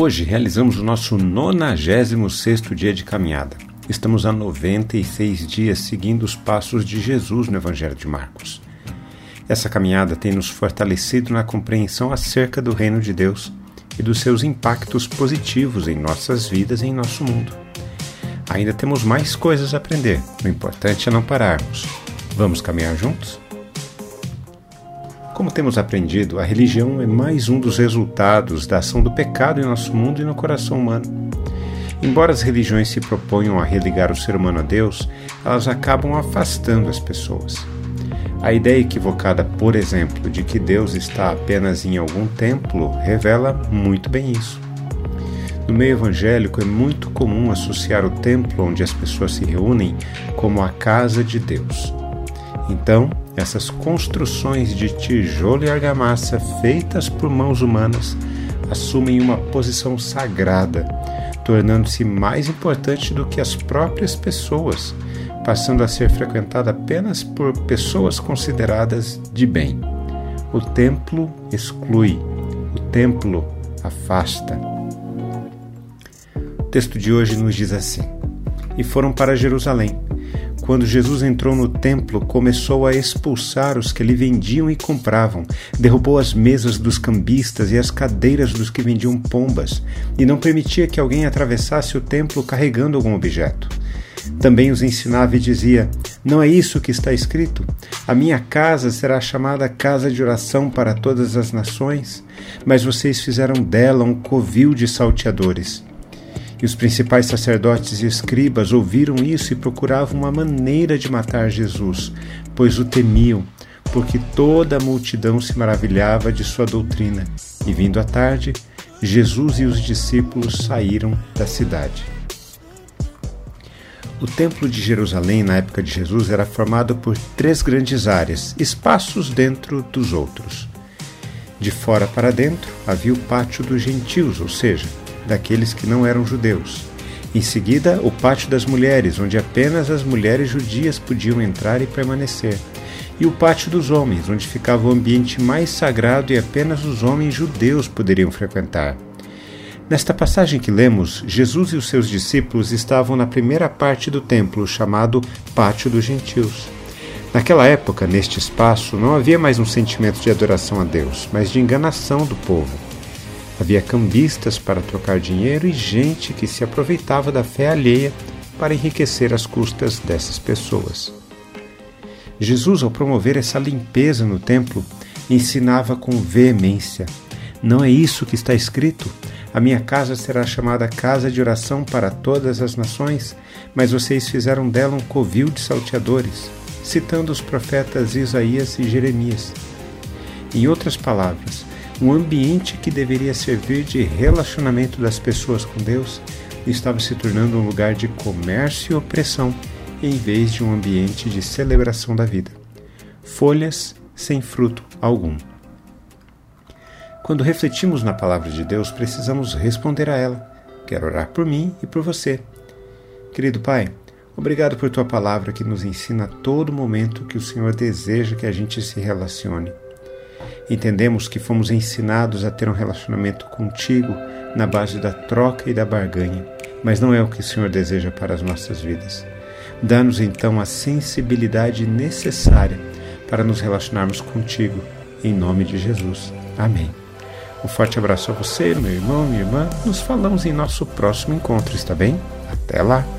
Hoje realizamos o nosso 96º dia de caminhada. Estamos há 96 dias seguindo os passos de Jesus no Evangelho de Marcos. Essa caminhada tem nos fortalecido na compreensão acerca do reino de Deus e dos seus impactos positivos em nossas vidas e em nosso mundo. Ainda temos mais coisas a aprender, o importante é não pararmos. Vamos caminhar juntos? Como temos aprendido, a religião é mais um dos resultados da ação do pecado em nosso mundo e no coração humano. Embora as religiões se proponham a religar o ser humano a Deus, elas acabam afastando as pessoas. A ideia equivocada, por exemplo, de que Deus está apenas em algum templo revela muito bem isso. No meio evangélico é muito comum associar o templo onde as pessoas se reúnem como a casa de Deus. Então, essas construções de tijolo e argamassa feitas por mãos humanas assumem uma posição sagrada, tornando-se mais importante do que as próprias pessoas, passando a ser frequentada apenas por pessoas consideradas de bem. O templo exclui, o templo afasta. O texto de hoje nos diz assim: E foram para Jerusalém quando Jesus entrou no templo, começou a expulsar os que lhe vendiam e compravam, derrubou as mesas dos cambistas e as cadeiras dos que vendiam pombas, e não permitia que alguém atravessasse o templo carregando algum objeto. Também os ensinava e dizia: Não é isso que está escrito? A minha casa será chamada casa de oração para todas as nações, mas vocês fizeram dela um covil de salteadores. E os principais sacerdotes e escribas ouviram isso e procuravam uma maneira de matar Jesus, pois o temiam, porque toda a multidão se maravilhava de sua doutrina. E vindo à tarde, Jesus e os discípulos saíram da cidade. O Templo de Jerusalém, na época de Jesus, era formado por três grandes áreas, espaços dentro dos outros. De fora para dentro havia o pátio dos gentios, ou seja, daqueles que não eram judeus. Em seguida, o pátio das mulheres, onde apenas as mulheres judias podiam entrar e permanecer. E o pátio dos homens, onde ficava o ambiente mais sagrado e apenas os homens judeus poderiam frequentar. Nesta passagem que lemos, Jesus e os seus discípulos estavam na primeira parte do templo, chamado Pátio dos Gentios. Naquela época, neste espaço, não havia mais um sentimento de adoração a Deus, mas de enganação do povo. Havia cambistas para trocar dinheiro e gente que se aproveitava da fé alheia para enriquecer as custas dessas pessoas. Jesus, ao promover essa limpeza no templo, ensinava com veemência: Não é isso que está escrito? A minha casa será chamada casa de oração para todas as nações, mas vocês fizeram dela um covil de salteadores, citando os profetas Isaías e Jeremias. Em outras palavras, um ambiente que deveria servir de relacionamento das pessoas com Deus estava se tornando um lugar de comércio e opressão em vez de um ambiente de celebração da vida. Folhas sem fruto algum. Quando refletimos na palavra de Deus, precisamos responder a ela. Quero orar por mim e por você. Querido Pai, obrigado por tua palavra que nos ensina a todo momento que o Senhor deseja que a gente se relacione. Entendemos que fomos ensinados a ter um relacionamento contigo na base da troca e da barganha, mas não é o que o Senhor deseja para as nossas vidas. Dá-nos então a sensibilidade necessária para nos relacionarmos contigo, em nome de Jesus. Amém. Um forte abraço a você, meu irmão, minha irmã. Nos falamos em nosso próximo encontro, está bem? Até lá!